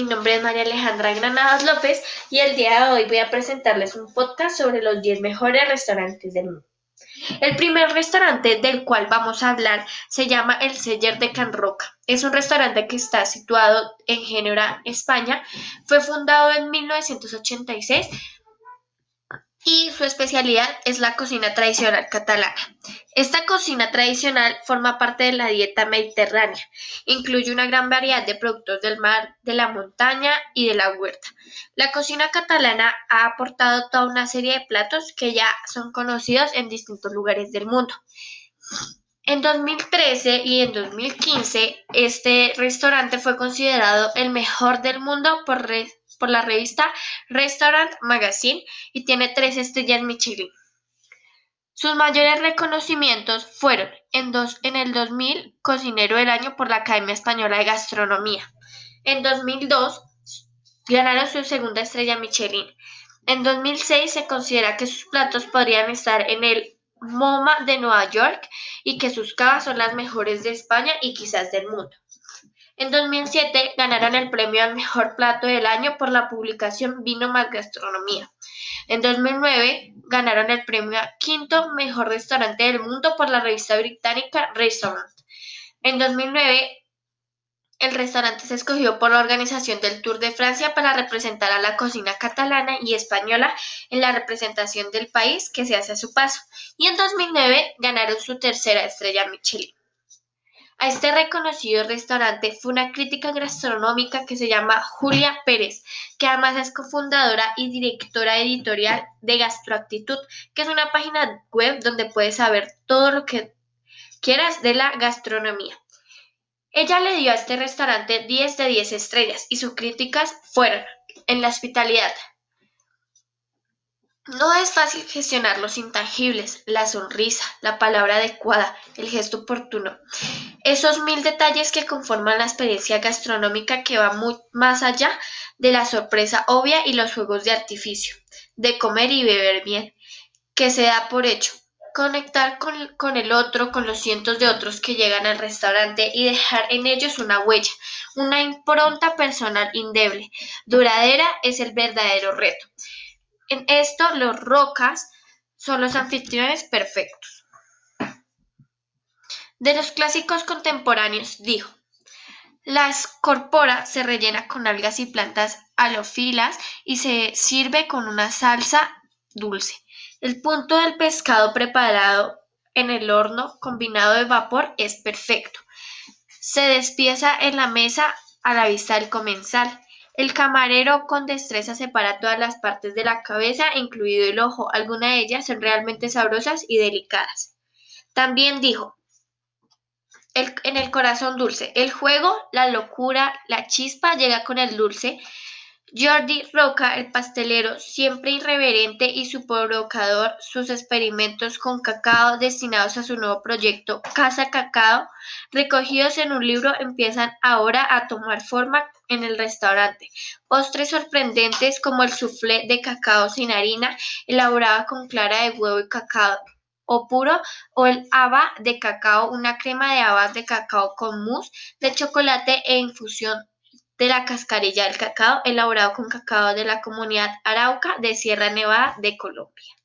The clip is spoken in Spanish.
mi nombre es María Alejandra Granados López y el día de hoy voy a presentarles un podcast sobre los 10 mejores restaurantes del mundo. El primer restaurante del cual vamos a hablar se llama El Celler de Can Roca. Es un restaurante que está situado en Génova, España. Fue fundado en 1986 y su especialidad es la cocina tradicional catalana. Esta cocina tradicional forma parte de la dieta mediterránea. Incluye una gran variedad de productos del mar, de la montaña y de la huerta. La cocina catalana ha aportado toda una serie de platos que ya son conocidos en distintos lugares del mundo. En 2013 y en 2015, este restaurante fue considerado el mejor del mundo por, por la revista Restaurant Magazine y tiene tres estrellas Michelin. Sus mayores reconocimientos fueron en, dos, en el 2000 Cocinero del Año por la Academia Española de Gastronomía. En 2002 ganaron su segunda estrella Michelin. En 2006 se considera que sus platos podrían estar en el MoMA de Nueva York y que sus cavas son las mejores de España y quizás del mundo. En 2007 ganaron el premio al mejor plato del año por la publicación Vino más Gastronomía. En 2009 ganaron el premio a quinto mejor restaurante del mundo por la revista británica Restaurant. En 2009 el restaurante se escogió por la organización del Tour de Francia para representar a la cocina catalana y española en la representación del país que se hace a su paso. Y en 2009 ganaron su tercera estrella Michelin. A este reconocido restaurante fue una crítica gastronómica que se llama Julia Pérez, que además es cofundadora y directora editorial de Gastroactitud, que es una página web donde puedes saber todo lo que quieras de la gastronomía. Ella le dio a este restaurante 10 de 10 estrellas y sus críticas fueron en la hospitalidad. No es fácil gestionar los intangibles, la sonrisa, la palabra adecuada, el gesto oportuno. Esos mil detalles que conforman la experiencia gastronómica que va más allá de la sorpresa obvia y los juegos de artificio, de comer y beber bien, que se da por hecho, conectar con, el otro, con los cientos de otros que llegan al restaurante y dejar en ellos una huella, una impronta personal indeble, duradera, es el verdadero reto. En esto, los rocas son los anfitriones perfectos. De los clásicos contemporáneos, dijo, la escorpora se rellena con algas y plantas alofilas y se sirve con una salsa dulce. El punto del pescado preparado en el horno combinado de vapor es perfecto. Se despieza en la mesa a la vista del comensal. El camarero con destreza separa todas las partes de la cabeza, incluido el ojo. Algunas de ellas son realmente sabrosas y delicadas. También dijo, en el corazón dulce, el juego, la locura, la chispa llega con el dulce Jordi Roca, el pastelero, siempre irreverente y su provocador, sus experimentos con cacao destinados a su nuevo proyecto Casa Cacao, recogidos en un libro, empiezan ahora a tomar forma en el restaurante. Postres sorprendentes como el soufflé de cacao sin harina, elaborado con clara de huevo y cacao o puro, o el haba de cacao, una crema de habas de cacao con mousse de chocolate e infusión de la cascarilla del cacao elaborado con cacao de la comunidad Arauca de Sierra Nevada de Colombia.